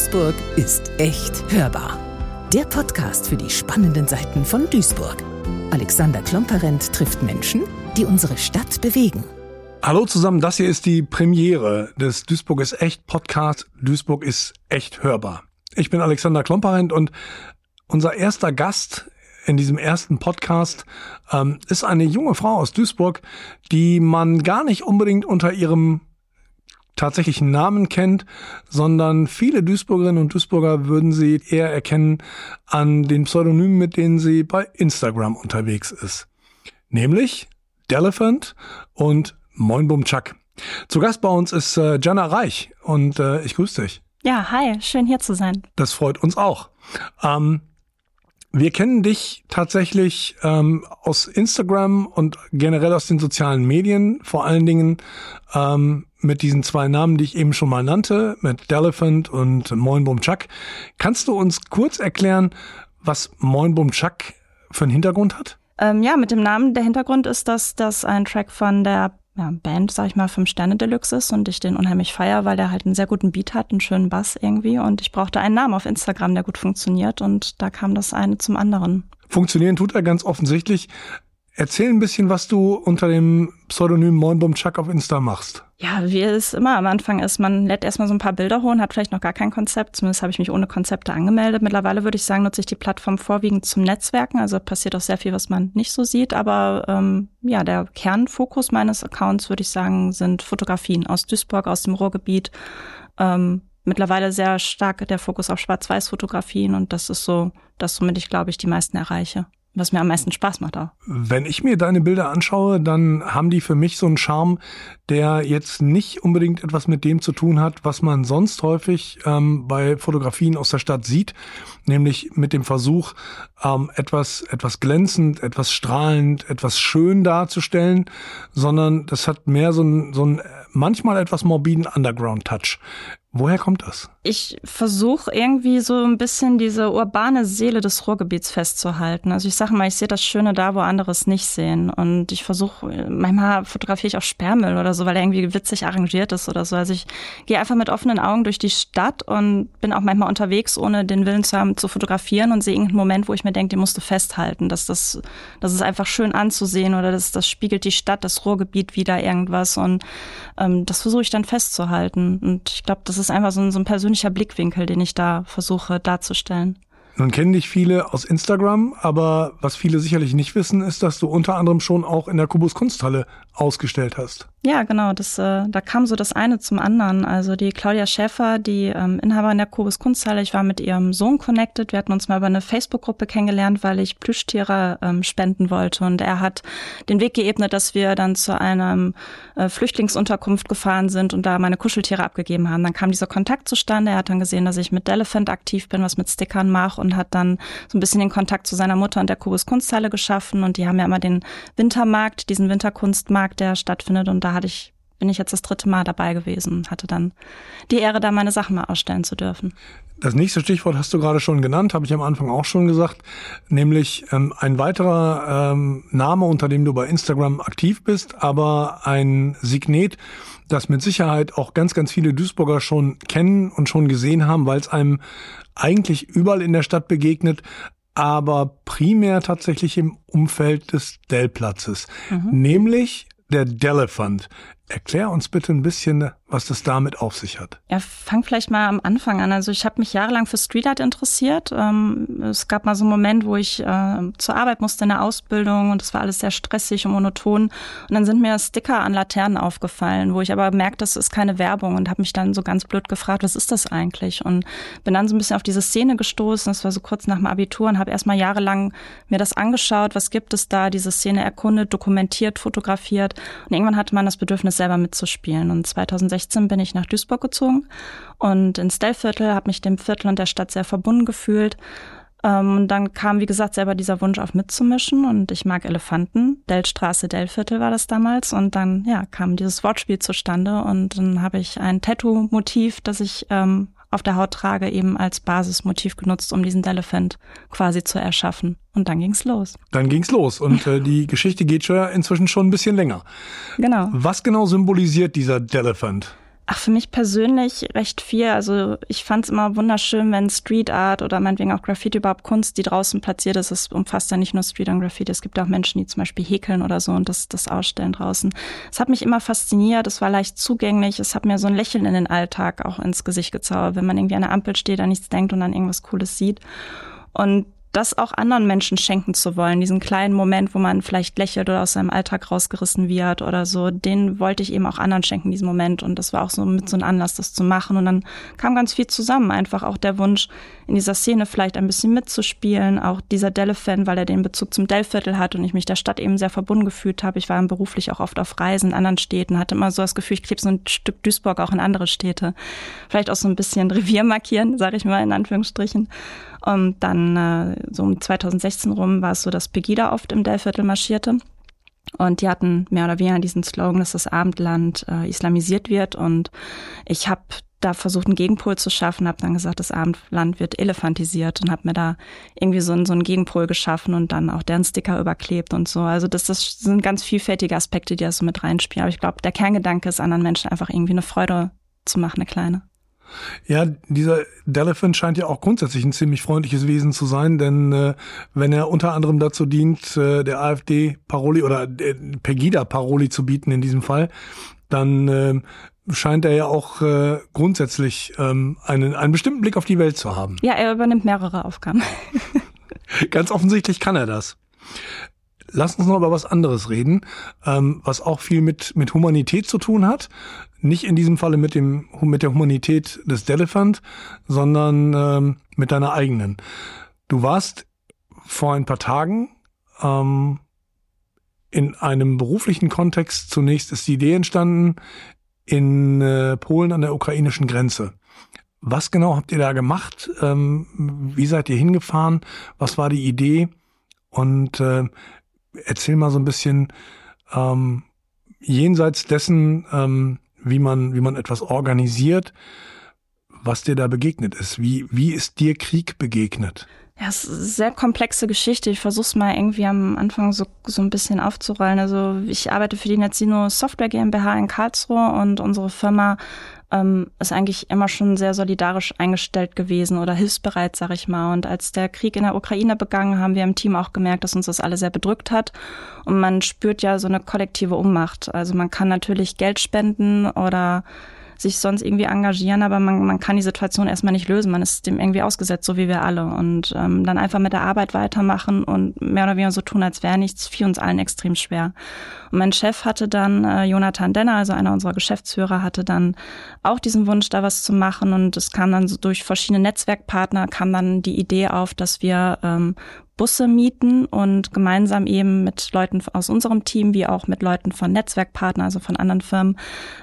Duisburg ist echt hörbar. Der Podcast für die spannenden Seiten von Duisburg. Alexander Klomperent trifft Menschen, die unsere Stadt bewegen. Hallo zusammen, das hier ist die Premiere des Duisburg ist echt Podcast. Duisburg ist echt hörbar. Ich bin Alexander Klomperent und unser erster Gast in diesem ersten Podcast ähm, ist eine junge Frau aus Duisburg, die man gar nicht unbedingt unter ihrem tatsächlichen Namen kennt, sondern viele Duisburgerinnen und Duisburger würden sie eher erkennen an den Pseudonymen, mit denen sie bei Instagram unterwegs ist. Nämlich Delephant und Chuck. Zu Gast bei uns ist äh, Jana Reich und äh, ich grüße dich. Ja, hi, schön hier zu sein. Das freut uns auch. Ähm, wir kennen dich tatsächlich ähm, aus Instagram und generell aus den sozialen Medien, vor allen Dingen ähm, mit diesen zwei Namen, die ich eben schon mal nannte, mit Delephant und Moinbum Chuck. Kannst du uns kurz erklären, was Moinbum Chuck für einen Hintergrund hat? Ähm, ja, mit dem Namen. Der Hintergrund ist, dass das ein Track von der ja, Band, sag ich mal, Fünf Sterne Deluxe ist und ich den unheimlich feier, weil der halt einen sehr guten Beat hat, einen schönen Bass irgendwie und ich brauchte einen Namen auf Instagram, der gut funktioniert und da kam das eine zum anderen. Funktionieren tut er ganz offensichtlich. Erzähl ein bisschen, was du unter dem Pseudonym Moinbum Chuck auf Insta machst. Ja, wie es immer am Anfang ist, man lädt erstmal so ein paar Bilder hoch und hat vielleicht noch gar kein Konzept. Zumindest habe ich mich ohne Konzepte angemeldet. Mittlerweile würde ich sagen, nutze ich die Plattform vorwiegend zum Netzwerken. Also passiert auch sehr viel, was man nicht so sieht. Aber ähm, ja, der Kernfokus meines Accounts, würde ich sagen, sind Fotografien aus Duisburg, aus dem Ruhrgebiet. Ähm, mittlerweile sehr stark der Fokus auf Schwarz-Weiß-Fotografien und das ist so das, womit ich, glaube ich, die meisten erreiche was mir am meisten Spaß macht auch. Wenn ich mir deine Bilder anschaue, dann haben die für mich so einen Charme, der jetzt nicht unbedingt etwas mit dem zu tun hat, was man sonst häufig ähm, bei Fotografien aus der Stadt sieht, nämlich mit dem Versuch, ähm, etwas, etwas glänzend, etwas strahlend, etwas schön darzustellen, sondern das hat mehr so einen, so einen manchmal etwas morbiden Underground-Touch. Woher kommt das? Ich versuche irgendwie so ein bisschen diese urbane Seele des Ruhrgebiets festzuhalten. Also ich sage mal, ich sehe das Schöne da, wo andere es nicht sehen. Und ich versuche, manchmal fotografiere ich auch Sperrmüll oder so, weil er irgendwie witzig arrangiert ist oder so. Also ich gehe einfach mit offenen Augen durch die Stadt und bin auch manchmal unterwegs, ohne den Willen zu haben, zu fotografieren und sehe irgendeinen Moment, wo ich mir denke, den musst du festhalten. Dass das, das ist einfach schön anzusehen oder das, das spiegelt die Stadt, das Ruhrgebiet wieder irgendwas. Und ähm, das versuche ich dann festzuhalten. Und ich glaube, das ist einfach so ein, so ein persönlicher Blickwinkel, den ich da versuche darzustellen. Nun kennen dich viele aus Instagram, aber was viele sicherlich nicht wissen, ist, dass du unter anderem schon auch in der Kubus Kunsthalle ausgestellt hast. Ja, genau. Das, äh, da kam so das eine zum anderen. Also die Claudia Schäfer, die ähm, Inhaberin der Kubus Kunsthalle, ich war mit ihrem Sohn connected. Wir hatten uns mal über eine Facebook-Gruppe kennengelernt, weil ich Plüschtiere ähm, spenden wollte. Und er hat den Weg geebnet, dass wir dann zu einer äh, Flüchtlingsunterkunft gefahren sind und da meine Kuscheltiere abgegeben haben. Dann kam dieser Kontakt zustande. Er hat dann gesehen, dass ich mit Elephant aktiv bin, was mit Stickern mache und hat dann so ein bisschen den Kontakt zu seiner Mutter und der Kubus Kunsthalle geschaffen. Und die haben ja immer den Wintermarkt, diesen Winterkunstmarkt, der stattfindet. Und da hatte ich bin ich jetzt das dritte Mal dabei gewesen, hatte dann die Ehre, da meine Sachen mal ausstellen zu dürfen. Das nächste Stichwort hast du gerade schon genannt, habe ich am Anfang auch schon gesagt, nämlich ähm, ein weiterer ähm, Name, unter dem du bei Instagram aktiv bist, aber ein Signet, das mit Sicherheit auch ganz, ganz viele Duisburger schon kennen und schon gesehen haben, weil es einem eigentlich überall in der Stadt begegnet, aber primär tatsächlich im Umfeld des Dellplatzes, mhm. nämlich der Delephant. Erklär uns bitte ein bisschen, was das damit auf sich hat. Ja, fang vielleicht mal am Anfang an. Also ich habe mich jahrelang für Street Art interessiert. Ähm, es gab mal so einen Moment, wo ich äh, zur Arbeit musste in der Ausbildung und es war alles sehr stressig und monoton. Und dann sind mir Sticker an Laternen aufgefallen, wo ich aber merkte, das ist keine Werbung und habe mich dann so ganz blöd gefragt, was ist das eigentlich? Und bin dann so ein bisschen auf diese Szene gestoßen. Das war so kurz nach dem Abitur und habe erstmal jahrelang mir das angeschaut, was gibt es da, diese Szene erkundet, dokumentiert, fotografiert. Und irgendwann hatte man das Bedürfnis, selber mitzuspielen. Und 2016 bin ich nach Duisburg gezogen und ins Dellviertel, habe mich dem Viertel und der Stadt sehr verbunden gefühlt. Ähm, und dann kam, wie gesagt, selber dieser Wunsch auf mitzumischen und ich mag Elefanten. Dellstraße, Dellviertel war das damals und dann, ja, kam dieses Wortspiel zustande und dann habe ich ein Tattoo-Motiv, das ich ähm, auf der Haut trage, eben als Basismotiv genutzt, um diesen Elephant quasi zu erschaffen. Und dann ging's los. Dann ging's los und äh, die Geschichte geht schon inzwischen schon ein bisschen länger. Genau. Was genau symbolisiert dieser Delephant? Ach, für mich persönlich recht viel. Also ich fand es immer wunderschön, wenn Street Art oder meinetwegen auch Graffiti überhaupt Kunst, die draußen platziert ist. Es umfasst ja nicht nur Street und Graffiti. Es gibt auch Menschen, die zum Beispiel häkeln oder so und das, das ausstellen draußen. Es hat mich immer fasziniert. Es war leicht zugänglich. Es hat mir so ein Lächeln in den Alltag auch ins Gesicht gezaubert, wenn man irgendwie an der Ampel steht, an nichts denkt und dann irgendwas Cooles sieht. Und das auch anderen Menschen schenken zu wollen, diesen kleinen Moment, wo man vielleicht lächelt oder aus seinem Alltag rausgerissen wird oder so, den wollte ich eben auch anderen schenken, diesen Moment. Und das war auch so mit so einem Anlass, das zu machen. Und dann kam ganz viel zusammen. Einfach auch der Wunsch, in dieser Szene vielleicht ein bisschen mitzuspielen. Auch dieser Delle-Fan, weil er den Bezug zum Dellviertel hat und ich mich der Stadt eben sehr verbunden gefühlt habe. Ich war beruflich auch oft auf Reisen in anderen Städten, hatte immer so das Gefühl, ich klebe so ein Stück Duisburg auch in andere Städte. Vielleicht auch so ein bisschen Revier markieren, sage ich mal in Anführungsstrichen. Und dann äh, so um 2016 rum war es so, dass Pegida oft im Dellviertel marschierte. Und die hatten mehr oder weniger diesen Slogan, dass das Abendland äh, islamisiert wird. Und ich habe da versucht, einen Gegenpol zu schaffen, habe dann gesagt, das Abendland wird elefantisiert und habe mir da irgendwie so, so einen Gegenpol geschaffen und dann auch deren Sticker überklebt und so. Also das, das sind ganz vielfältige Aspekte, die da so mit reinspielen. Aber ich glaube, der Kerngedanke ist, anderen Menschen einfach irgendwie eine Freude zu machen, eine kleine. Ja, dieser Delephant scheint ja auch grundsätzlich ein ziemlich freundliches Wesen zu sein, denn äh, wenn er unter anderem dazu dient, äh, der AfD Paroli oder äh, Pegida Paroli zu bieten in diesem Fall, dann äh, scheint er ja auch äh, grundsätzlich ähm, einen, einen bestimmten Blick auf die Welt zu haben. Ja, er übernimmt mehrere Aufgaben. Ganz offensichtlich kann er das. Lass uns noch über was anderes reden, ähm, was auch viel mit, mit Humanität zu tun hat. Nicht in diesem Falle mit, dem, mit der Humanität des Delefant, sondern ähm, mit deiner eigenen. Du warst vor ein paar Tagen ähm, in einem beruflichen Kontext. Zunächst ist die Idee entstanden in äh, Polen an der ukrainischen Grenze. Was genau habt ihr da gemacht? Ähm, wie seid ihr hingefahren? Was war die Idee? Und äh, erzähl mal so ein bisschen ähm, jenseits dessen, ähm, wie man, wie man etwas organisiert, was dir da begegnet ist. Wie, wie ist dir Krieg begegnet? Ja, es ist eine sehr komplexe Geschichte. Ich versuche es mal irgendwie am Anfang so, so ein bisschen aufzurollen. Also ich arbeite für die Netzino Software GmbH in Karlsruhe und unsere Firma ähm, ist eigentlich immer schon sehr solidarisch eingestellt gewesen oder hilfsbereit, sag ich mal. Und als der Krieg in der Ukraine begann, haben wir im Team auch gemerkt, dass uns das alle sehr bedrückt hat. Und man spürt ja so eine kollektive Ummacht. Also man kann natürlich Geld spenden oder sich sonst irgendwie engagieren, aber man, man kann die Situation erstmal nicht lösen. Man ist dem irgendwie ausgesetzt, so wie wir alle. Und ähm, dann einfach mit der Arbeit weitermachen und mehr oder weniger so tun, als wäre nichts, fiel uns allen extrem schwer. Und mein Chef hatte dann, äh, Jonathan Denner, also einer unserer Geschäftsführer, hatte dann auch diesen Wunsch, da was zu machen. Und es kam dann so durch verschiedene Netzwerkpartner, kam dann die Idee auf, dass wir ähm, Busse mieten und gemeinsam eben mit Leuten aus unserem Team wie auch mit Leuten von Netzwerkpartnern, also von anderen Firmen,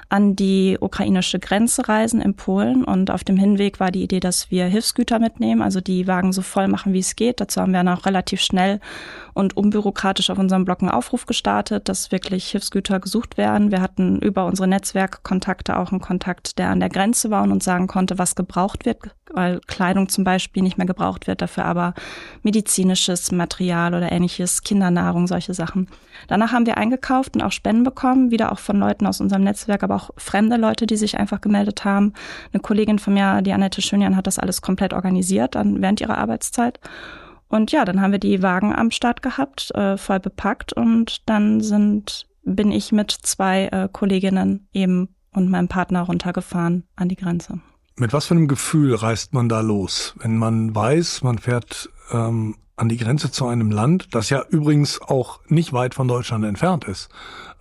an die ukrainische Grenze reisen in Polen. Und auf dem Hinweg war die Idee, dass wir Hilfsgüter mitnehmen, also die Wagen so voll machen, wie es geht. Dazu haben wir dann auch relativ schnell und unbürokratisch auf unserem Blog einen Aufruf gestartet, dass wirklich Hilfsgüter gesucht werden. Wir hatten über unsere Netzwerkkontakte auch einen Kontakt, der an der Grenze war und uns sagen konnte, was gebraucht wird, weil Kleidung zum Beispiel nicht mehr gebraucht wird, dafür aber medizinische medizinisches Material oder ähnliches, Kindernahrung, solche Sachen. Danach haben wir eingekauft und auch Spenden bekommen, wieder auch von Leuten aus unserem Netzwerk, aber auch fremde Leute, die sich einfach gemeldet haben. Eine Kollegin von mir, die Annette Schönjan, hat das alles komplett organisiert dann während ihrer Arbeitszeit. Und ja, dann haben wir die Wagen am Start gehabt, äh, voll bepackt und dann sind bin ich mit zwei äh, Kolleginnen eben und meinem Partner runtergefahren an die Grenze. Mit was für einem Gefühl reist man da los, wenn man weiß, man fährt ähm, an die Grenze zu einem Land, das ja übrigens auch nicht weit von Deutschland entfernt ist.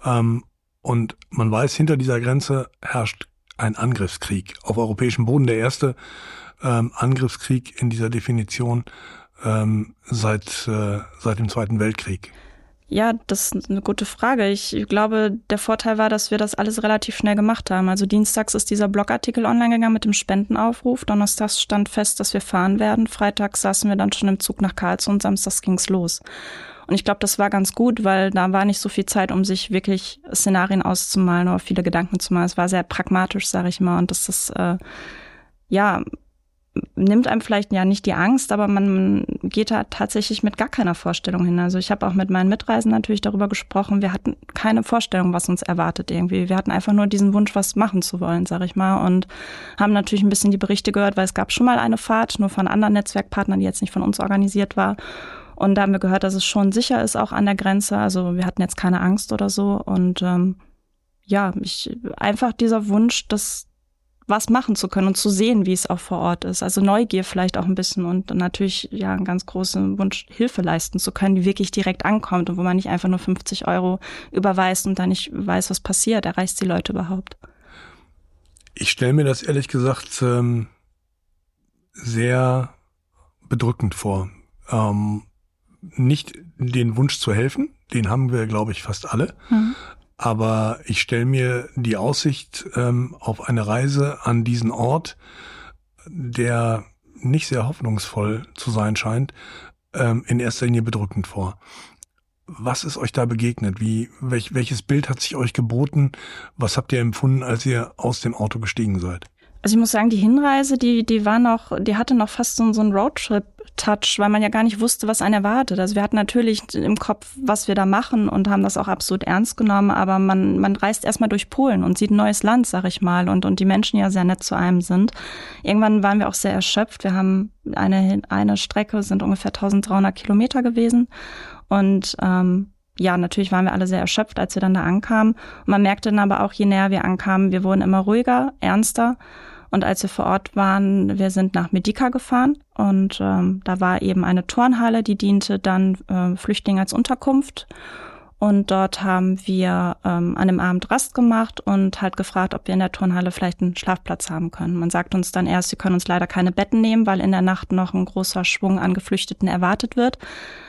Ähm, und man weiß, hinter dieser Grenze herrscht ein Angriffskrieg auf europäischem Boden, der erste ähm, Angriffskrieg in dieser Definition ähm, seit, äh, seit dem Zweiten Weltkrieg. Ja, das ist eine gute Frage. Ich glaube, der Vorteil war, dass wir das alles relativ schnell gemacht haben. Also dienstags ist dieser Blogartikel online gegangen mit dem Spendenaufruf. Donnerstags stand fest, dass wir fahren werden. Freitags saßen wir dann schon im Zug nach Karlsruhe und samstags ging's los. Und ich glaube, das war ganz gut, weil da war nicht so viel Zeit, um sich wirklich Szenarien auszumalen oder viele Gedanken zu malen. Es war sehr pragmatisch, sage ich mal. Und das ist, äh, ja, nimmt einem vielleicht ja nicht die Angst, aber man geht da tatsächlich mit gar keiner Vorstellung hin. Also ich habe auch mit meinen Mitreisen natürlich darüber gesprochen. Wir hatten keine Vorstellung, was uns erwartet irgendwie. Wir hatten einfach nur diesen Wunsch, was machen zu wollen, sag ich mal, und haben natürlich ein bisschen die Berichte gehört, weil es gab schon mal eine Fahrt, nur von anderen Netzwerkpartnern, die jetzt nicht von uns organisiert war. Und da haben wir gehört, dass es schon sicher ist, auch an der Grenze. Also wir hatten jetzt keine Angst oder so. Und ähm, ja, ich einfach dieser Wunsch, dass was machen zu können und zu sehen, wie es auch vor Ort ist. Also Neugier vielleicht auch ein bisschen und natürlich ja einen ganz großen Wunsch, Hilfe leisten zu können, die wirklich direkt ankommt und wo man nicht einfach nur 50 Euro überweist und dann nicht weiß, was passiert. Erreicht die Leute überhaupt? Ich stelle mir das ehrlich gesagt ähm, sehr bedrückend vor. Ähm, nicht den Wunsch zu helfen, den haben wir, glaube ich, fast alle. Mhm. Aber ich stelle mir die Aussicht ähm, auf eine Reise an diesen Ort, der nicht sehr hoffnungsvoll zu sein scheint, ähm, in erster Linie bedrückend vor. Was ist euch da begegnet? Wie, welch, welches Bild hat sich euch geboten? Was habt ihr empfunden, als ihr aus dem Auto gestiegen seid? Also ich muss sagen, die Hinreise, die, die war noch, die hatte noch fast so, so einen Roadtrip-Touch, weil man ja gar nicht wusste, was einen erwartet. Also wir hatten natürlich im Kopf, was wir da machen und haben das auch absolut ernst genommen, aber man, man reist erstmal durch Polen und sieht ein neues Land, sag ich mal, und, und die Menschen ja sehr nett zu einem sind. Irgendwann waren wir auch sehr erschöpft. Wir haben eine, eine Strecke, sind ungefähr 1300 Kilometer gewesen und ähm, ja, natürlich waren wir alle sehr erschöpft, als wir dann da ankamen. Und man merkte dann aber auch, je näher wir ankamen, wir wurden immer ruhiger, ernster. Und als wir vor Ort waren, wir sind nach Medica gefahren und ähm, da war eben eine Turnhalle, die diente dann äh, Flüchtlingen als Unterkunft. Und dort haben wir ähm, an dem Abend Rast gemacht und halt gefragt, ob wir in der Turnhalle vielleicht einen Schlafplatz haben können. Man sagt uns dann erst, sie können uns leider keine Betten nehmen, weil in der Nacht noch ein großer Schwung an Geflüchteten erwartet wird.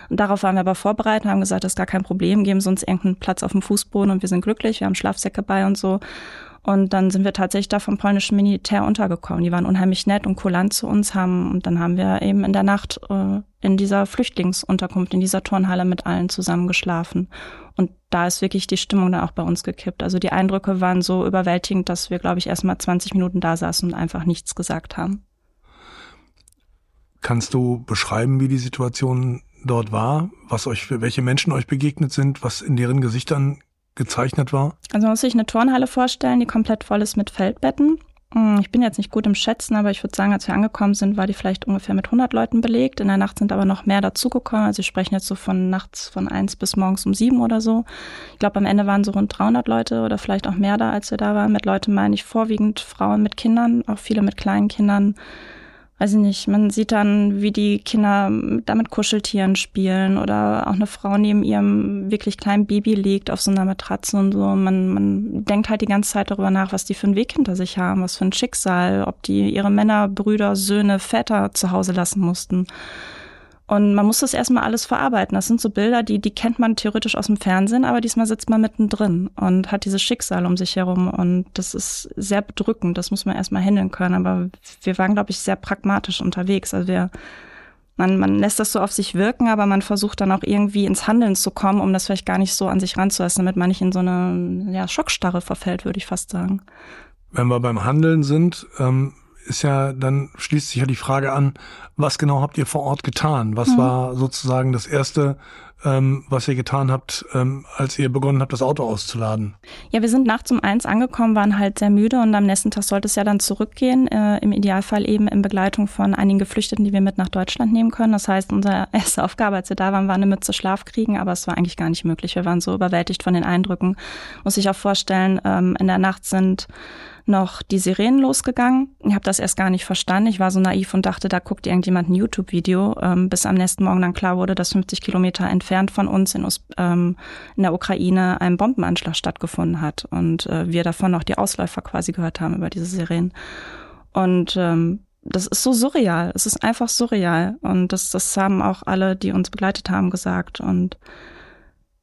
Und darauf waren wir aber vorbereitet und haben gesagt, das ist gar kein Problem, geben Sie uns irgendeinen Platz auf dem Fußboden und wir sind glücklich, wir haben Schlafsäcke bei und so. Und dann sind wir tatsächlich da vom polnischen Militär untergekommen. Die waren unheimlich nett und kulant zu uns haben. Und dann haben wir eben in der Nacht äh, in dieser Flüchtlingsunterkunft, in dieser Turnhalle mit allen zusammen geschlafen. Und da ist wirklich die Stimmung dann auch bei uns gekippt. Also die Eindrücke waren so überwältigend, dass wir, glaube ich, erst mal 20 Minuten da saßen und einfach nichts gesagt haben. Kannst du beschreiben, wie die Situation dort war, was euch, welche Menschen euch begegnet sind, was in deren Gesichtern gezeichnet war? Also man muss sich eine Turnhalle vorstellen, die komplett voll ist mit Feldbetten. Hm, ich bin jetzt nicht gut im Schätzen, aber ich würde sagen, als wir angekommen sind, war die vielleicht ungefähr mit 100 Leuten belegt. In der Nacht sind aber noch mehr dazugekommen. Also wir sprechen jetzt so von nachts von eins bis morgens um sieben oder so. Ich glaube, am Ende waren so rund 300 Leute oder vielleicht auch mehr da, als wir da waren. Mit Leuten meine ich vorwiegend Frauen mit Kindern, auch viele mit kleinen Kindern weiß ich nicht, man sieht dann, wie die Kinder damit Kuscheltieren spielen oder auch eine Frau neben ihrem wirklich kleinen Baby liegt auf so einer Matratze und so. Man, man denkt halt die ganze Zeit darüber nach, was die für einen Weg hinter sich haben, was für ein Schicksal, ob die ihre Männer, Brüder, Söhne, Väter zu Hause lassen mussten. Und man muss das erstmal alles verarbeiten. Das sind so Bilder, die, die kennt man theoretisch aus dem Fernsehen, aber diesmal sitzt man mittendrin und hat dieses Schicksal um sich herum. Und das ist sehr bedrückend. Das muss man erstmal handeln können. Aber wir waren, glaube ich, sehr pragmatisch unterwegs. Also wir, man, man lässt das so auf sich wirken, aber man versucht dann auch irgendwie ins Handeln zu kommen, um das vielleicht gar nicht so an sich ranzulassen, damit man nicht in so eine ja, Schockstarre verfällt, würde ich fast sagen. Wenn wir beim Handeln sind, ähm ist ja, dann schließt sich ja die Frage an, was genau habt ihr vor Ort getan? Was mhm. war sozusagen das erste, ähm, was ihr getan habt, ähm, als ihr begonnen habt, das Auto auszuladen? Ja, wir sind nachts um eins angekommen, waren halt sehr müde und am nächsten Tag sollte es ja dann zurückgehen. Äh, Im Idealfall eben in Begleitung von einigen Geflüchteten, die wir mit nach Deutschland nehmen können. Das heißt, unsere erste Aufgabe, als wir da waren, war eine Mütze Schlaf kriegen, aber es war eigentlich gar nicht möglich. Wir waren so überwältigt von den Eindrücken. Muss ich auch vorstellen, ähm, in der Nacht sind noch die Sirenen losgegangen. Ich habe das erst gar nicht verstanden. Ich war so naiv und dachte, da guckt irgendjemand ein YouTube-Video, ähm, bis am nächsten Morgen dann klar wurde, dass 50 Kilometer entfernt von uns in, ähm, in der Ukraine ein Bombenanschlag stattgefunden hat und äh, wir davon noch die Ausläufer quasi gehört haben über diese Sirenen. Und ähm, das ist so surreal. Es ist einfach surreal. Und das, das haben auch alle, die uns begleitet haben, gesagt. Und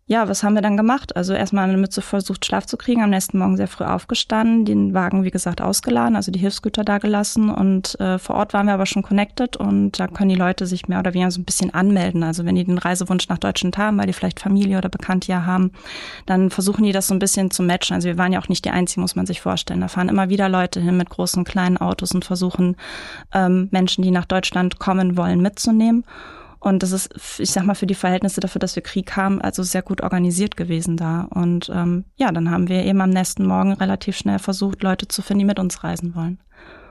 ja, was haben wir dann gemacht? Also erstmal eine Mütze versucht, Schlaf zu kriegen, am nächsten Morgen sehr früh aufgestanden, den Wagen, wie gesagt, ausgeladen, also die Hilfsgüter da gelassen und äh, vor Ort waren wir aber schon connected und da können die Leute sich mehr oder weniger so ein bisschen anmelden. Also wenn die den Reisewunsch nach Deutschland haben, weil die vielleicht Familie oder Bekannte ja haben, dann versuchen die das so ein bisschen zu matchen. Also wir waren ja auch nicht die Einzigen, muss man sich vorstellen. Da fahren immer wieder Leute hin mit großen kleinen Autos und versuchen ähm, Menschen, die nach Deutschland kommen wollen, mitzunehmen. Und das ist, ich sag mal, für die Verhältnisse dafür, dass wir Krieg haben, also sehr gut organisiert gewesen da. Und ähm, ja, dann haben wir eben am nächsten Morgen relativ schnell versucht, Leute zu finden, die mit uns reisen wollen.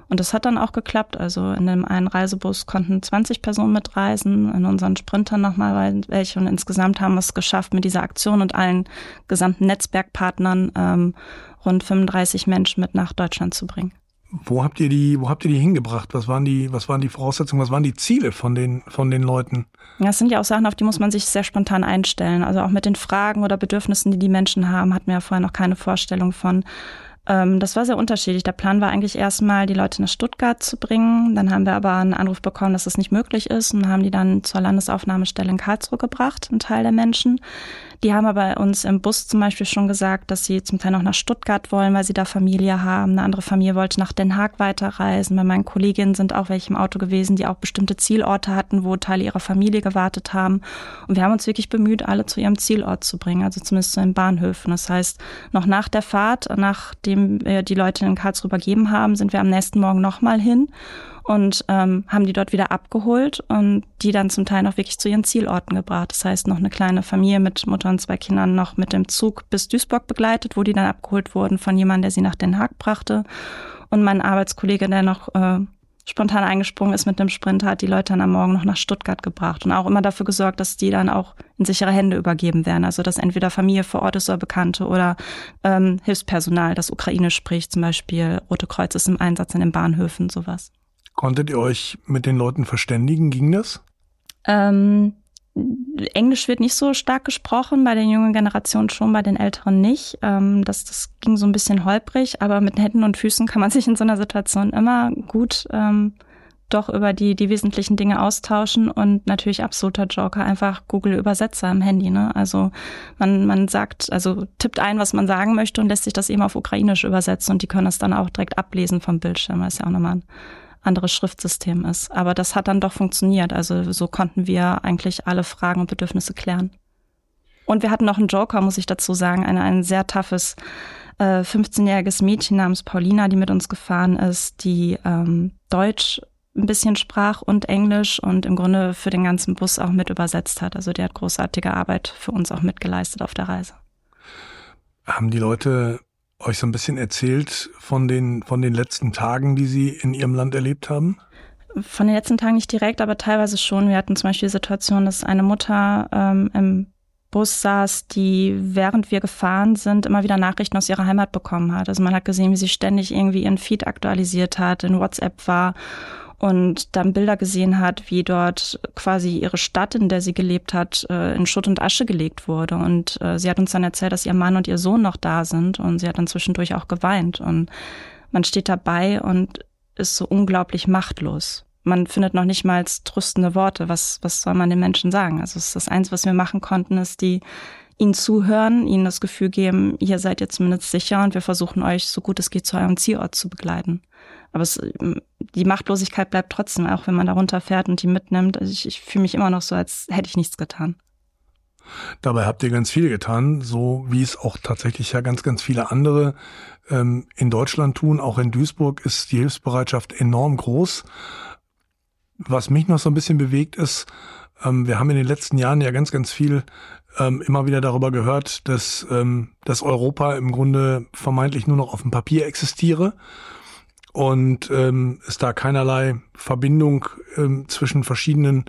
Und das hat dann auch geklappt. Also in dem einen Reisebus konnten 20 Personen mitreisen, in unseren Sprintern nochmal welche. Und insgesamt haben wir es geschafft, mit dieser Aktion und allen gesamten Netzwerkpartnern ähm, rund 35 Menschen mit nach Deutschland zu bringen. Wo habt ihr die, wo habt ihr die hingebracht? Was waren die, was waren die Voraussetzungen, was waren die Ziele von den, von den Leuten? Ja, es sind ja auch Sachen, auf die muss man sich sehr spontan einstellen. Also auch mit den Fragen oder Bedürfnissen, die die Menschen haben, hatten wir ja vorher noch keine Vorstellung von. Ähm, das war sehr unterschiedlich. Der Plan war eigentlich erstmal, die Leute nach Stuttgart zu bringen. Dann haben wir aber einen Anruf bekommen, dass das nicht möglich ist und haben die dann zur Landesaufnahmestelle in Karlsruhe gebracht, ein Teil der Menschen. Die haben aber uns im Bus zum Beispiel schon gesagt, dass sie zum Teil noch nach Stuttgart wollen, weil sie da Familie haben. Eine andere Familie wollte nach Den Haag weiterreisen. Bei meinen Kolleginnen sind auch welche im Auto gewesen, die auch bestimmte Zielorte hatten, wo Teile ihrer Familie gewartet haben. Und wir haben uns wirklich bemüht, alle zu ihrem Zielort zu bringen, also zumindest zu den Bahnhöfen. Das heißt, noch nach der Fahrt, nachdem wir die Leute in Karlsruhe übergeben haben, sind wir am nächsten Morgen nochmal hin und ähm, haben die dort wieder abgeholt und die dann zum Teil noch wirklich zu ihren Zielorten gebracht. Das heißt, noch eine kleine Familie mit Mutter und zwei Kindern noch mit dem Zug bis Duisburg begleitet, wo die dann abgeholt wurden von jemandem, der sie nach Den Haag brachte. Und mein Arbeitskollege, der noch äh, spontan eingesprungen ist mit dem Sprinter, hat die Leute dann am Morgen noch nach Stuttgart gebracht und auch immer dafür gesorgt, dass die dann auch in sichere Hände übergeben werden. Also dass entweder Familie vor Ort ist oder Bekannte oder ähm, Hilfspersonal, das Ukraine spricht, zum Beispiel Rote Kreuz ist im Einsatz in den Bahnhöfen, sowas. Konntet ihr euch mit den Leuten verständigen? Ging das? Ähm, Englisch wird nicht so stark gesprochen, bei der jungen Generation schon, bei den Älteren nicht. Ähm, das, das ging so ein bisschen holprig, aber mit Händen und Füßen kann man sich in so einer Situation immer gut ähm, doch über die, die wesentlichen Dinge austauschen und natürlich absoluter Joker einfach Google Übersetzer im Handy. Ne? Also man, man sagt, also tippt ein, was man sagen möchte und lässt sich das eben auf Ukrainisch übersetzen und die können das dann auch direkt ablesen vom Bildschirm. Das ist ja auch nochmal ein anderes Schriftsystem ist. Aber das hat dann doch funktioniert. Also so konnten wir eigentlich alle Fragen und Bedürfnisse klären. Und wir hatten noch einen Joker, muss ich dazu sagen, ein, ein sehr toughes äh, 15-jähriges Mädchen namens Paulina, die mit uns gefahren ist, die ähm, Deutsch ein bisschen sprach und Englisch und im Grunde für den ganzen Bus auch mit übersetzt hat. Also die hat großartige Arbeit für uns auch mitgeleistet auf der Reise. Haben die Leute euch so ein bisschen erzählt von den, von den letzten Tagen, die Sie in Ihrem Land erlebt haben? Von den letzten Tagen nicht direkt, aber teilweise schon. Wir hatten zum Beispiel die Situation, dass eine Mutter ähm, im Bus saß, die während wir gefahren sind, immer wieder Nachrichten aus ihrer Heimat bekommen hat. Also man hat gesehen, wie sie ständig irgendwie ihren Feed aktualisiert hat, in WhatsApp war und dann Bilder gesehen hat, wie dort quasi ihre Stadt, in der sie gelebt hat, äh, in Schutt und Asche gelegt wurde. Und äh, sie hat uns dann erzählt, dass ihr Mann und ihr Sohn noch da sind und sie hat dann zwischendurch auch geweint. Und man steht dabei und ist so unglaublich machtlos. Man findet noch nicht mal tröstende Worte. Was, was soll man den Menschen sagen? Also es ist das Eins, was wir machen konnten, ist die ihnen zuhören, ihnen das Gefühl geben, hier seid ihr zumindest sicher und wir versuchen euch so gut es geht zu eurem Zielort zu begleiten. Aber es, die Machtlosigkeit bleibt trotzdem, auch wenn man darunter fährt und die mitnimmt. Also ich, ich fühle mich immer noch so, als hätte ich nichts getan. Dabei habt ihr ganz viel getan, so wie es auch tatsächlich ja ganz, ganz viele andere ähm, in Deutschland tun. Auch in Duisburg ist die Hilfsbereitschaft enorm groß. Was mich noch so ein bisschen bewegt ist, ähm, wir haben in den letzten Jahren ja ganz, ganz viel ähm, immer wieder darüber gehört, dass, ähm, dass Europa im Grunde vermeintlich nur noch auf dem Papier existiere und ähm, es da keinerlei Verbindung ähm, zwischen verschiedenen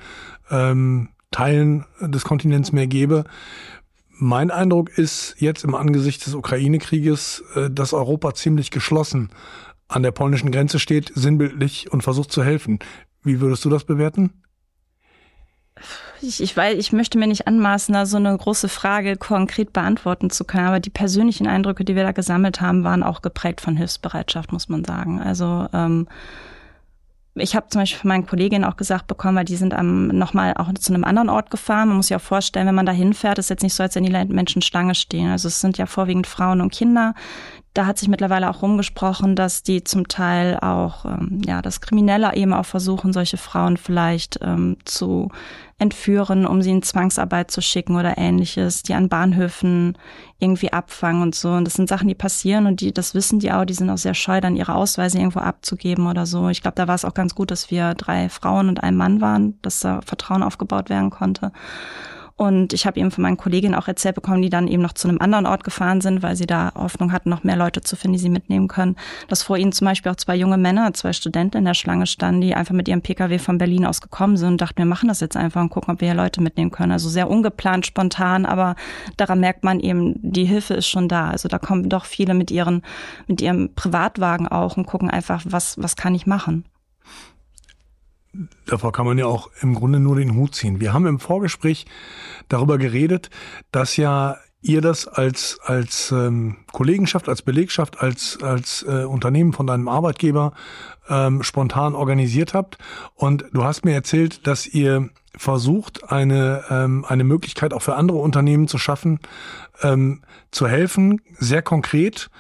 ähm, Teilen des Kontinents mehr gäbe. Mein Eindruck ist jetzt im Angesicht des Ukraine-Krieges, äh, dass Europa ziemlich geschlossen an der polnischen Grenze steht, sinnbildlich und versucht zu helfen. Wie würdest du das bewerten? Ich, ich weiß, ich möchte mir nicht anmaßen, da so eine große Frage konkret beantworten zu können, aber die persönlichen Eindrücke, die wir da gesammelt haben, waren auch geprägt von Hilfsbereitschaft, muss man sagen. Also ähm, ich habe zum Beispiel von meinen Kolleginnen auch gesagt bekommen, weil die sind am, nochmal auch zu einem anderen Ort gefahren. Man muss sich auch vorstellen, wenn man da hinfährt, ist jetzt nicht so, als wenn die Menschen Schlange stehen. Also es sind ja vorwiegend Frauen und Kinder, da hat sich mittlerweile auch rumgesprochen, dass die zum Teil auch, ähm, ja, das Kriminelle eben auch versuchen, solche Frauen vielleicht ähm, zu entführen, um sie in Zwangsarbeit zu schicken oder ähnliches, die an Bahnhöfen irgendwie abfangen und so. Und das sind Sachen, die passieren und die, das wissen die auch, die sind auch sehr scheu, dann ihre Ausweise irgendwo abzugeben oder so. Ich glaube, da war es auch ganz gut, dass wir drei Frauen und ein Mann waren, dass da Vertrauen aufgebaut werden konnte. Und ich habe eben von meinen Kolleginnen auch erzählt bekommen, die dann eben noch zu einem anderen Ort gefahren sind, weil sie da Hoffnung hatten, noch mehr Leute zu finden, die sie mitnehmen können. Dass vor ihnen zum Beispiel auch zwei junge Männer, zwei Studenten in der Schlange standen, die einfach mit ihrem Pkw von Berlin aus gekommen sind und dachten, wir machen das jetzt einfach und gucken, ob wir hier Leute mitnehmen können. Also sehr ungeplant, spontan, aber daran merkt man eben, die Hilfe ist schon da. Also da kommen doch viele mit ihren, mit ihrem Privatwagen auch und gucken einfach, was, was kann ich machen davor kann man ja auch im Grunde nur den Hut ziehen. Wir haben im Vorgespräch darüber geredet, dass ja ihr das als als ähm, Kollegenschaft, als Belegschaft, als als äh, Unternehmen von deinem Arbeitgeber ähm, spontan organisiert habt. Und du hast mir erzählt, dass ihr versucht, eine ähm, eine Möglichkeit auch für andere Unternehmen zu schaffen, ähm, zu helfen, sehr konkret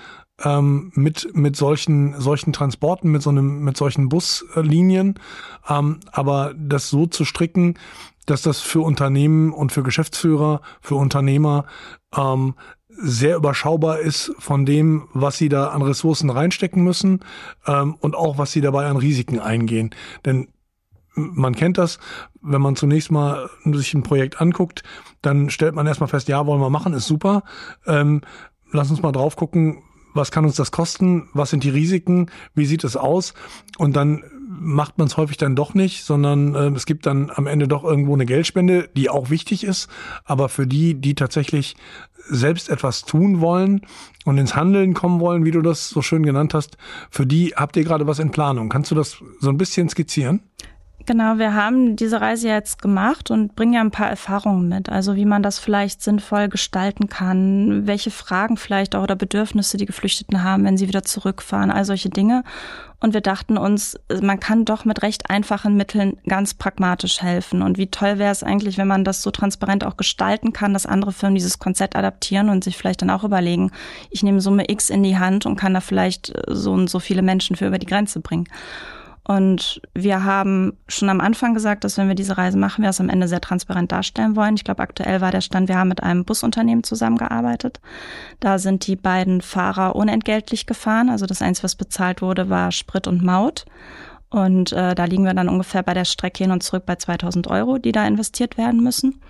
ähm, mit mit solchen solchen Transporten, mit so einem mit solchen Buslinien, ähm, aber das so zu stricken, dass das für Unternehmen und für Geschäftsführer, für Unternehmer ähm, sehr überschaubar ist von dem, was sie da an Ressourcen reinstecken müssen ähm, und auch was sie dabei an Risiken eingehen. Denn man kennt das, wenn man zunächst mal sich ein Projekt anguckt, dann stellt man erstmal fest, ja, wollen wir machen, ist super. Ähm, lass uns mal drauf gucken, was kann uns das kosten, was sind die Risiken, wie sieht es aus und dann macht man es häufig dann doch nicht, sondern äh, es gibt dann am Ende doch irgendwo eine Geldspende, die auch wichtig ist, aber für die, die tatsächlich selbst etwas tun wollen und ins Handeln kommen wollen, wie du das so schön genannt hast, für die habt ihr gerade was in Planung. Kannst du das so ein bisschen skizzieren? Genau, wir haben diese Reise jetzt gemacht und bringen ja ein paar Erfahrungen mit. Also wie man das vielleicht sinnvoll gestalten kann, welche Fragen vielleicht auch oder Bedürfnisse die Geflüchteten haben, wenn sie wieder zurückfahren, all solche Dinge. Und wir dachten uns, man kann doch mit recht einfachen Mitteln ganz pragmatisch helfen. Und wie toll wäre es eigentlich, wenn man das so transparent auch gestalten kann, dass andere Firmen dieses Konzept adaptieren und sich vielleicht dann auch überlegen, ich nehme Summe X in die Hand und kann da vielleicht so und so viele Menschen für über die Grenze bringen. Und wir haben schon am Anfang gesagt, dass wenn wir diese Reise machen, wir es am Ende sehr transparent darstellen wollen. Ich glaube, aktuell war der Stand, wir haben mit einem Busunternehmen zusammengearbeitet. Da sind die beiden Fahrer unentgeltlich gefahren. Also das Einzige, was bezahlt wurde, war Sprit und Maut. Und äh, da liegen wir dann ungefähr bei der Strecke hin und zurück bei 2000 Euro, die da investiert werden müssen.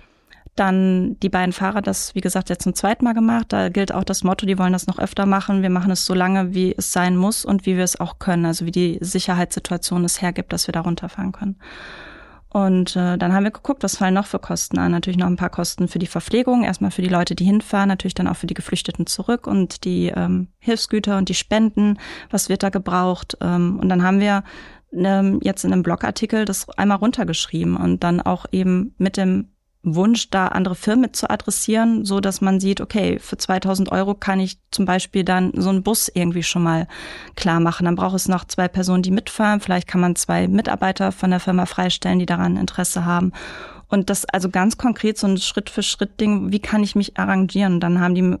Dann die beiden Fahrer, das wie gesagt jetzt zum zweiten Mal gemacht. Da gilt auch das Motto, die wollen das noch öfter machen. Wir machen es so lange, wie es sein muss und wie wir es auch können. Also wie die Sicherheitssituation es hergibt, dass wir da runterfahren können. Und äh, dann haben wir geguckt, was fallen noch für Kosten an. Natürlich noch ein paar Kosten für die Verpflegung, erstmal für die Leute, die hinfahren, natürlich dann auch für die Geflüchteten zurück und die ähm, Hilfsgüter und die Spenden, was wird da gebraucht. Ähm, und dann haben wir ähm, jetzt in einem Blogartikel das einmal runtergeschrieben und dann auch eben mit dem Wunsch, da andere Firmen zu adressieren, so dass man sieht, okay, für 2000 Euro kann ich zum Beispiel dann so einen Bus irgendwie schon mal klar machen. Dann braucht es noch zwei Personen, die mitfahren. Vielleicht kann man zwei Mitarbeiter von der Firma freistellen, die daran Interesse haben. Und das also ganz konkret so ein Schritt für Schritt Ding, wie kann ich mich arrangieren? Dann haben die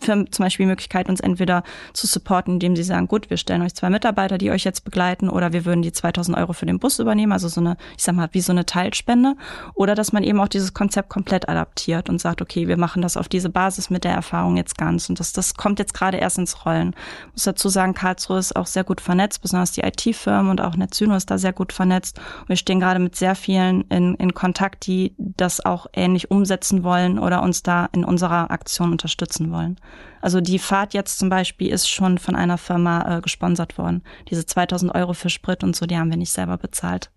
Firmen zum Beispiel die Möglichkeit, uns entweder zu supporten, indem sie sagen, gut, wir stellen euch zwei Mitarbeiter, die euch jetzt begleiten, oder wir würden die 2000 Euro für den Bus übernehmen, also so eine, ich sag mal, wie so eine Teilspende, oder dass man eben auch dieses Konzept komplett adaptiert und sagt, okay, wir machen das auf diese Basis mit der Erfahrung jetzt ganz und das, das kommt jetzt gerade erst ins Rollen. Ich muss dazu sagen, Karlsruhe ist auch sehr gut vernetzt, besonders die IT-Firmen und auch Netzyno ist da sehr gut vernetzt. Und wir stehen gerade mit sehr vielen in, in Kontakt, die das auch ähnlich umsetzen wollen oder uns da in unserer Aktion unterstützen wollen. Also die Fahrt jetzt zum Beispiel ist schon von einer Firma äh, gesponsert worden. Diese 2000 Euro für Sprit und so, die haben wir nicht selber bezahlt.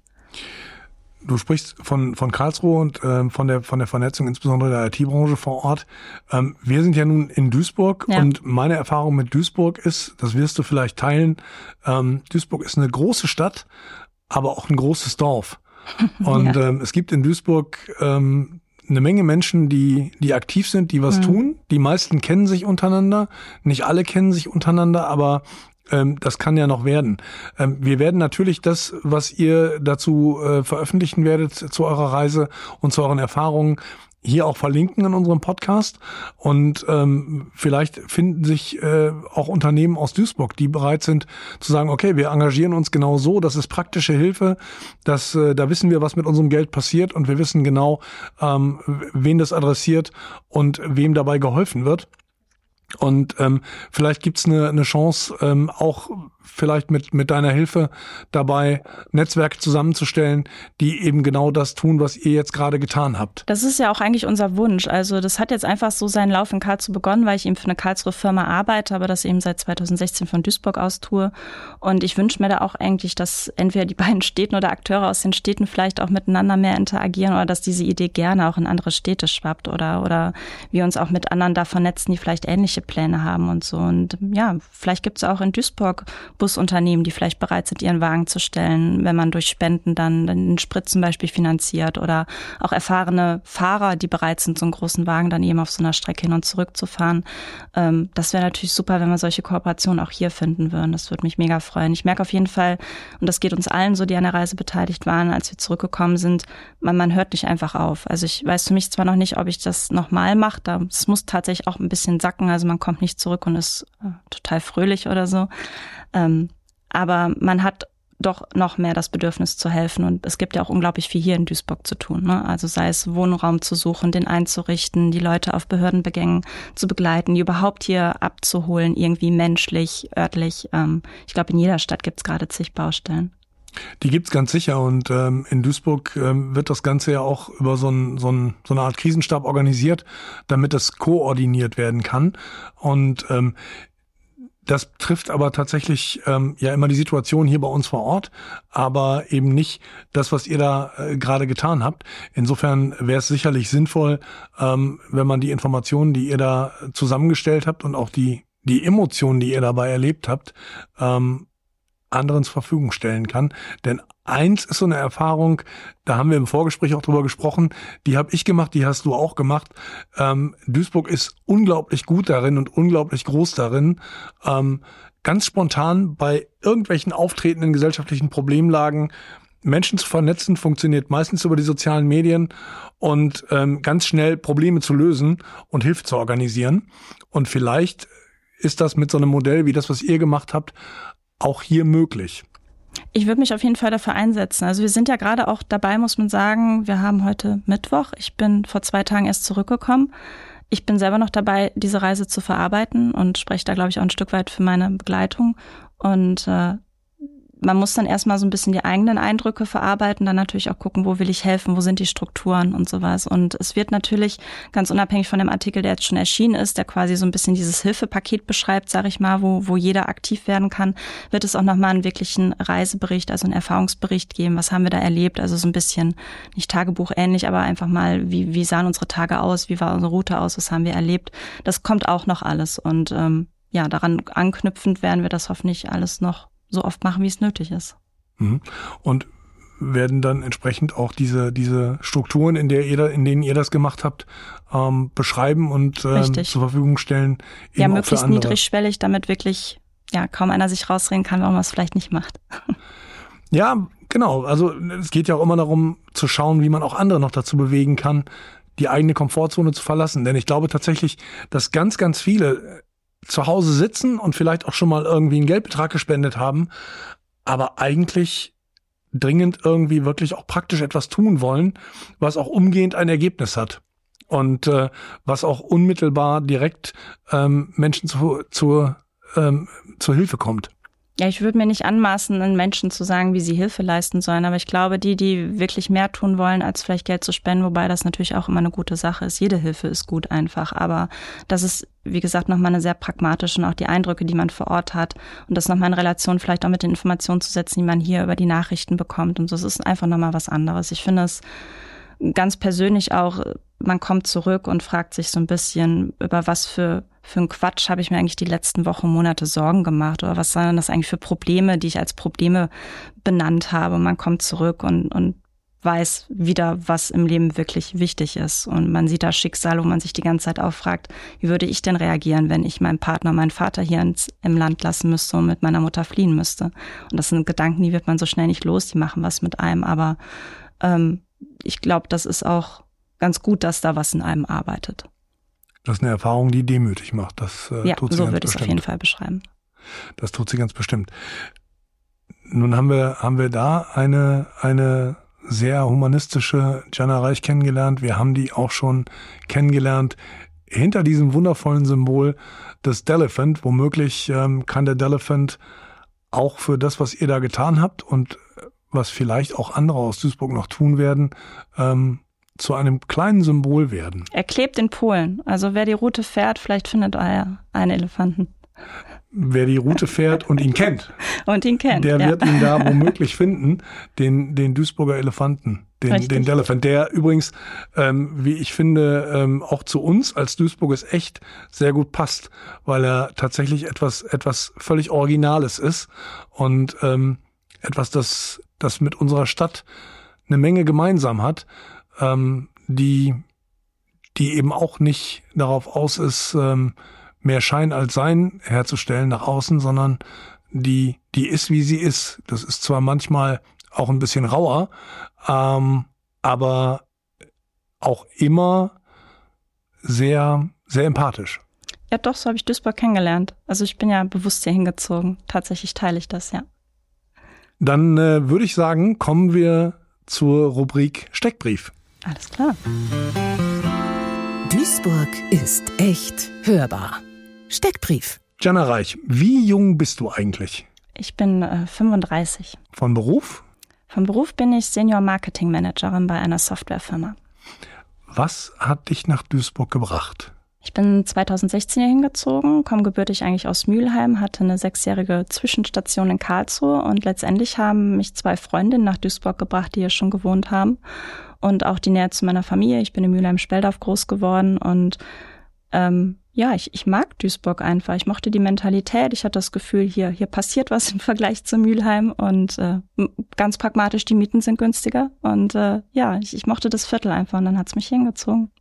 Du sprichst von, von Karlsruhe und ähm, von, der, von der Vernetzung, insbesondere der IT-Branche vor Ort. Ähm, wir sind ja nun in Duisburg ja. und meine Erfahrung mit Duisburg ist, das wirst du vielleicht teilen, ähm, Duisburg ist eine große Stadt, aber auch ein großes Dorf. Und ja. ähm, es gibt in Duisburg ähm, eine Menge Menschen, die, die aktiv sind, die was mhm. tun. Die meisten kennen sich untereinander. Nicht alle kennen sich untereinander, aber ähm, das kann ja noch werden. Ähm, wir werden natürlich das, was ihr dazu äh, veröffentlichen werdet zu eurer Reise und zu euren Erfahrungen, hier auch verlinken in unserem Podcast. Und ähm, vielleicht finden sich äh, auch Unternehmen aus Duisburg, die bereit sind zu sagen, okay, wir engagieren uns genau so, das ist praktische Hilfe, das, äh, da wissen wir, was mit unserem Geld passiert und wir wissen genau, ähm, wen das adressiert und wem dabei geholfen wird. Und ähm, vielleicht gibt's eine, eine Chance, ähm, auch vielleicht mit, mit deiner Hilfe dabei, Netzwerke zusammenzustellen, die eben genau das tun, was ihr jetzt gerade getan habt. Das ist ja auch eigentlich unser Wunsch. Also das hat jetzt einfach so seinen Lauf in Karlsruhe begonnen, weil ich eben für eine Karlsruhe Firma arbeite, aber das eben seit 2016 von Duisburg aus tue. Und ich wünsche mir da auch eigentlich, dass entweder die beiden Städten oder Akteure aus den Städten vielleicht auch miteinander mehr interagieren oder dass diese Idee gerne auch in andere Städte schwappt oder, oder wir uns auch mit anderen da vernetzen, die vielleicht ähnliche Pläne haben und so. Und ja, vielleicht gibt es auch in Duisburg Busunternehmen, die vielleicht bereit sind, ihren Wagen zu stellen, wenn man durch Spenden dann den Sprit zum Beispiel finanziert oder auch erfahrene Fahrer, die bereit sind, so einen großen Wagen dann eben auf so einer Strecke hin und zurück zu fahren. Ähm, das wäre natürlich super, wenn wir solche Kooperationen auch hier finden würden. Das würde mich mega freuen. Ich merke auf jeden Fall, und das geht uns allen so, die an der Reise beteiligt waren, als wir zurückgekommen sind, man, man hört nicht einfach auf. Also ich weiß für mich zwar noch nicht, ob ich das nochmal mache. Es muss tatsächlich auch ein bisschen sacken. Also man kommt nicht zurück und ist äh, total fröhlich oder so. Ähm, aber man hat doch noch mehr das Bedürfnis zu helfen. Und es gibt ja auch unglaublich viel hier in Duisburg zu tun. Ne? Also sei es Wohnraum zu suchen, den einzurichten, die Leute auf Behördenbegängen zu begleiten, die überhaupt hier abzuholen, irgendwie menschlich, örtlich. Ähm, ich glaube, in jeder Stadt gibt es gerade zig Baustellen. Die gibt's ganz sicher und ähm, in Duisburg ähm, wird das Ganze ja auch über so, ein, so, ein, so eine Art Krisenstab organisiert, damit es koordiniert werden kann. Und ähm, das trifft aber tatsächlich ähm, ja immer die Situation hier bei uns vor Ort, aber eben nicht das, was ihr da äh, gerade getan habt. Insofern wäre es sicherlich sinnvoll, ähm, wenn man die Informationen, die ihr da zusammengestellt habt und auch die die Emotionen, die ihr dabei erlebt habt, ähm, anderen zur Verfügung stellen kann. Denn eins ist so eine Erfahrung, da haben wir im Vorgespräch auch drüber gesprochen, die habe ich gemacht, die hast du auch gemacht. Ähm, Duisburg ist unglaublich gut darin und unglaublich groß darin, ähm, ganz spontan bei irgendwelchen auftretenden gesellschaftlichen Problemlagen Menschen zu vernetzen, funktioniert meistens über die sozialen Medien und ähm, ganz schnell Probleme zu lösen und Hilfe zu organisieren. Und vielleicht ist das mit so einem Modell wie das, was ihr gemacht habt, auch hier möglich? Ich würde mich auf jeden Fall dafür einsetzen. Also wir sind ja gerade auch dabei, muss man sagen, wir haben heute Mittwoch. Ich bin vor zwei Tagen erst zurückgekommen. Ich bin selber noch dabei, diese Reise zu verarbeiten und spreche da, glaube ich, auch ein Stück weit für meine Begleitung. Und äh, man muss dann erstmal so ein bisschen die eigenen Eindrücke verarbeiten, dann natürlich auch gucken, wo will ich helfen, wo sind die Strukturen und sowas. Und es wird natürlich ganz unabhängig von dem Artikel, der jetzt schon erschienen ist, der quasi so ein bisschen dieses Hilfepaket beschreibt, sage ich mal, wo, wo jeder aktiv werden kann, wird es auch nochmal einen wirklichen Reisebericht, also einen Erfahrungsbericht geben. Was haben wir da erlebt? Also so ein bisschen nicht Tagebuch ähnlich, aber einfach mal, wie, wie sahen unsere Tage aus, wie war unsere Route aus, was haben wir erlebt. Das kommt auch noch alles. Und ähm, ja, daran anknüpfend werden wir das hoffentlich alles noch so oft machen, wie es nötig ist. Mhm. Und werden dann entsprechend auch diese diese Strukturen, in der ihr da, in denen ihr das gemacht habt, ähm, beschreiben und ähm, zur Verfügung stellen. Eben ja, möglichst niedrigschwellig, damit wirklich ja kaum einer sich rausreden kann, warum man es vielleicht nicht macht. Ja, genau. Also es geht ja auch immer darum zu schauen, wie man auch andere noch dazu bewegen kann, die eigene Komfortzone zu verlassen. Denn ich glaube tatsächlich, dass ganz, ganz viele zu Hause sitzen und vielleicht auch schon mal irgendwie einen Geldbetrag gespendet haben, aber eigentlich dringend irgendwie wirklich auch praktisch etwas tun wollen, was auch umgehend ein Ergebnis hat und äh, was auch unmittelbar direkt ähm, Menschen zu, zu, ähm, zur Hilfe kommt. Ja, ich würde mir nicht anmaßen, den Menschen zu sagen, wie sie Hilfe leisten sollen, aber ich glaube, die, die wirklich mehr tun wollen, als vielleicht Geld zu spenden, wobei das natürlich auch immer eine gute Sache ist. Jede Hilfe ist gut einfach, aber das ist, wie gesagt, nochmal eine sehr pragmatische und auch die Eindrücke, die man vor Ort hat und das nochmal in Relation vielleicht auch mit den Informationen zu setzen, die man hier über die Nachrichten bekommt und so. Es ist einfach nochmal was anderes. Ich finde es ganz persönlich auch, man kommt zurück und fragt sich so ein bisschen, über was für für einen Quatsch habe ich mir eigentlich die letzten Wochen, Monate Sorgen gemacht? Oder was waren das eigentlich für Probleme, die ich als Probleme benannt habe? Man kommt zurück und, und weiß wieder, was im Leben wirklich wichtig ist. Und man sieht da Schicksal, wo man sich die ganze Zeit auch fragt, wie würde ich denn reagieren, wenn ich meinen Partner, meinen Vater hier ins, im Land lassen müsste und mit meiner Mutter fliehen müsste. Und das sind Gedanken, die wird man so schnell nicht los, die machen was mit einem. Aber ähm, ich glaube, das ist auch ganz gut, dass da was in einem arbeitet. Das ist eine Erfahrung, die demütig macht. Das äh, ja, tut sie so würde ich es auf jeden Fall beschreiben. Das tut sie ganz bestimmt. Nun haben wir, haben wir da eine, eine sehr humanistische Jana Reich kennengelernt. Wir haben die auch schon kennengelernt hinter diesem wundervollen Symbol des Delephant. Womöglich ähm, kann der Delephant auch für das, was ihr da getan habt und was vielleicht auch andere aus Duisburg noch tun werden, ähm, zu einem kleinen Symbol werden. Er klebt in Polen. Also wer die Route fährt, vielleicht findet er einen Elefanten wer die Route fährt und ihn kennt. Und ihn kennt. Der ja. wird ihn da womöglich finden, den, den Duisburger Elefanten, den, den Delefant, der übrigens, ähm, wie ich finde, ähm, auch zu uns als Duisburgers echt sehr gut passt, weil er tatsächlich etwas, etwas völlig Originales ist und ähm, etwas, das, das mit unserer Stadt eine Menge gemeinsam hat, ähm, die, die eben auch nicht darauf aus ist, ähm, mehr Schein als Sein herzustellen nach außen, sondern die, die ist, wie sie ist. Das ist zwar manchmal auch ein bisschen rauer, ähm, aber auch immer sehr, sehr empathisch. Ja, doch, so habe ich Duisburg kennengelernt. Also ich bin ja bewusst hier hingezogen. Tatsächlich teile ich das, ja. Dann äh, würde ich sagen, kommen wir zur Rubrik Steckbrief. Alles klar. Duisburg ist echt hörbar. Steckbrief. Jana Reich, wie jung bist du eigentlich? Ich bin äh, 35. Von Beruf? Von Beruf bin ich Senior Marketing Managerin bei einer Softwarefirma. Was hat dich nach Duisburg gebracht? Ich bin 2016 hier hingezogen, komme gebürtig eigentlich aus Mülheim, hatte eine sechsjährige Zwischenstation in Karlsruhe und letztendlich haben mich zwei Freundinnen nach Duisburg gebracht, die hier schon gewohnt haben und auch die Nähe zu meiner Familie. Ich bin in Mülheim-Speldorf groß geworden und ähm, ja, ich, ich mag Duisburg einfach. Ich mochte die Mentalität. Ich hatte das Gefühl, hier, hier passiert was im Vergleich zu Mülheim und äh, ganz pragmatisch, die Mieten sind günstiger. Und äh, ja, ich, ich mochte das Viertel einfach und dann hat's mich hingezogen.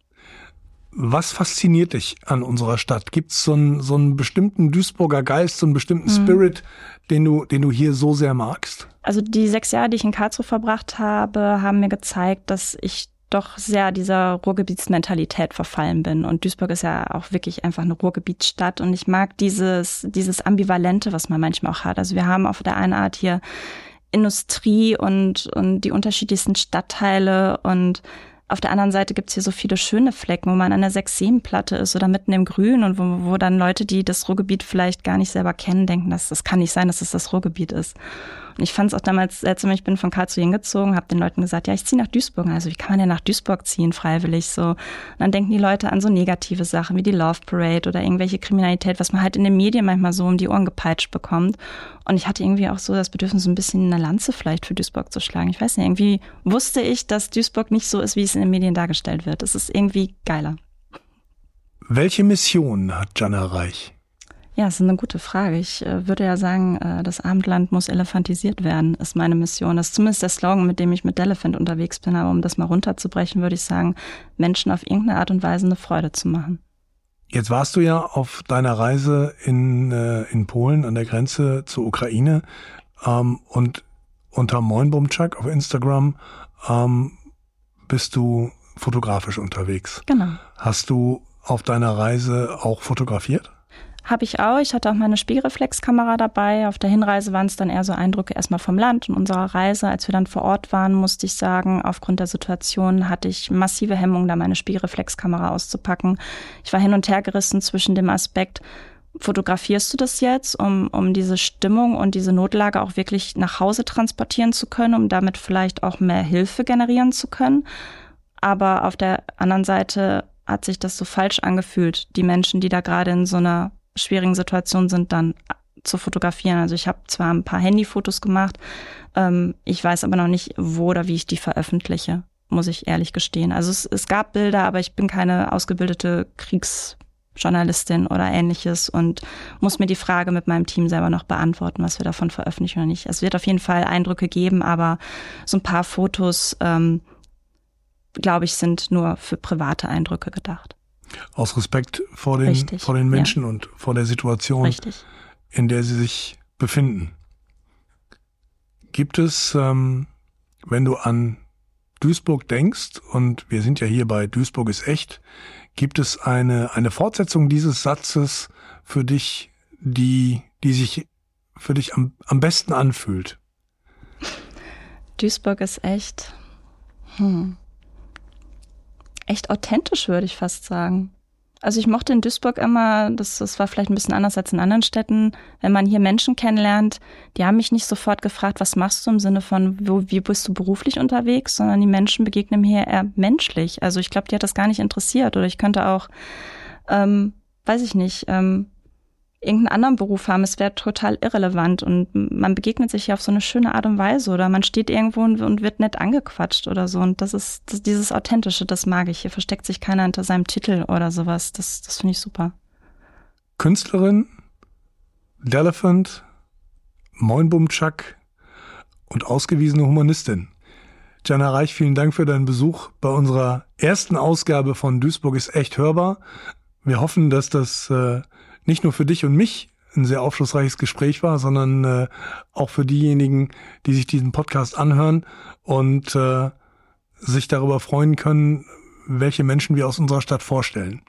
Was fasziniert dich an unserer Stadt? Gibt es so einen, so einen bestimmten Duisburger Geist, so einen bestimmten mhm. Spirit, den du, den du hier so sehr magst? Also die sechs Jahre, die ich in Karlsruhe verbracht habe, haben mir gezeigt, dass ich doch sehr dieser Ruhrgebietsmentalität verfallen bin. Und Duisburg ist ja auch wirklich einfach eine Ruhrgebietsstadt. Und ich mag dieses, dieses Ambivalente, was man manchmal auch hat. Also wir haben auf der einen Art hier Industrie und, und die unterschiedlichsten Stadtteile und auf der anderen Seite gibt's hier so viele schöne Flecken, wo man an der Sechs-Seen-Platte ist oder mitten im Grün und wo, wo dann Leute, die das Ruhrgebiet vielleicht gar nicht selber kennen, denken, dass das kann nicht sein, dass es das Ruhrgebiet ist. Und ich fand es auch damals seltsam, ich bin von Karlsruhe hingezogen, habe den Leuten gesagt, ja, ich ziehe nach Duisburg. Also wie kann man denn nach Duisburg ziehen, freiwillig so? Und dann denken die Leute an so negative Sachen wie die Love Parade oder irgendwelche Kriminalität, was man halt in den Medien manchmal so um die Ohren gepeitscht bekommt. Und ich hatte irgendwie auch so das Bedürfnis, so ein bisschen eine Lanze vielleicht für Duisburg zu schlagen. Ich weiß nicht, irgendwie wusste ich, dass Duisburg nicht so ist, wie es in den Medien dargestellt wird. Es ist irgendwie geiler. Welche Mission hat Jana Reich? Ja, das ist eine gute Frage. Ich äh, würde ja sagen, äh, das Abendland muss elefantisiert werden, ist meine Mission. Das ist zumindest der Slogan, mit dem ich mit Elephant unterwegs bin. Aber um das mal runterzubrechen, würde ich sagen, Menschen auf irgendeine Art und Weise eine Freude zu machen. Jetzt warst du ja auf deiner Reise in, äh, in Polen an der Grenze zur Ukraine ähm, und unter Moinbumczak auf Instagram ähm, bist du fotografisch unterwegs. Genau. Hast du auf deiner Reise auch fotografiert? Habe ich auch. Ich hatte auch meine Spiegelreflexkamera dabei. Auf der Hinreise waren es dann eher so Eindrücke erstmal vom Land und unserer Reise. Als wir dann vor Ort waren, musste ich sagen, aufgrund der Situation hatte ich massive Hemmungen, da meine Spiegelreflexkamera auszupacken. Ich war hin und her gerissen zwischen dem Aspekt, fotografierst du das jetzt, um, um diese Stimmung und diese Notlage auch wirklich nach Hause transportieren zu können, um damit vielleicht auch mehr Hilfe generieren zu können. Aber auf der anderen Seite hat sich das so falsch angefühlt, die Menschen, die da gerade in so einer schwierigen Situationen sind, dann zu fotografieren. Also ich habe zwar ein paar Handyfotos gemacht, ähm, ich weiß aber noch nicht, wo oder wie ich die veröffentliche, muss ich ehrlich gestehen. Also es, es gab Bilder, aber ich bin keine ausgebildete Kriegs Journalistin oder ähnliches und muss mir die Frage mit meinem Team selber noch beantworten, was wir davon veröffentlichen oder nicht. Es wird auf jeden Fall Eindrücke geben, aber so ein paar Fotos, ähm, glaube ich, sind nur für private Eindrücke gedacht. Aus Respekt vor den, Richtig, vor den Menschen ja. und vor der Situation, Richtig. in der sie sich befinden. Gibt es, ähm, wenn du an Duisburg denkst, und wir sind ja hier bei Duisburg ist echt, gibt es eine, eine Fortsetzung dieses Satzes für dich, die, die sich für dich am, am besten anfühlt? Duisburg ist echt, hm, echt authentisch, würde ich fast sagen. Also ich mochte in Duisburg immer, das, das war vielleicht ein bisschen anders als in anderen Städten, wenn man hier Menschen kennenlernt, die haben mich nicht sofort gefragt, was machst du im Sinne von, wo, wie bist du beruflich unterwegs, sondern die Menschen begegnen mir eher menschlich. Also ich glaube, die hat das gar nicht interessiert oder ich könnte auch, ähm, weiß ich nicht, ähm, irgendeinen anderen Beruf haben, es wäre total irrelevant und man begegnet sich ja auf so eine schöne Art und Weise oder man steht irgendwo und, wird nett angequatscht oder so und das ist das, dieses Authentische, das mag ich. Hier versteckt sich keiner hinter seinem Titel oder sowas. Das, das finde ich super. Künstlerin, Delephant, Moinbumchak und ausgewiesene Humanistin. Jana Reich, vielen Dank für deinen Besuch bei unserer ersten Ausgabe von Duisburg ist echt hörbar. Wir hoffen, dass das äh, nicht nur für dich und mich ein sehr aufschlussreiches Gespräch war, sondern äh, auch für diejenigen, die sich diesen Podcast anhören und äh, sich darüber freuen können, welche Menschen wir aus unserer Stadt vorstellen.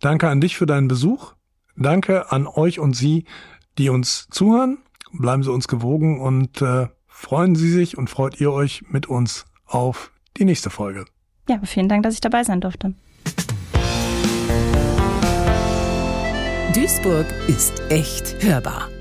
Danke an dich für deinen Besuch. Danke an euch und Sie, die uns zuhören. Bleiben Sie uns gewogen und äh, freuen Sie sich und freut ihr euch mit uns auf die nächste Folge. Ja, vielen Dank, dass ich dabei sein durfte. Duisburg ist echt hörbar.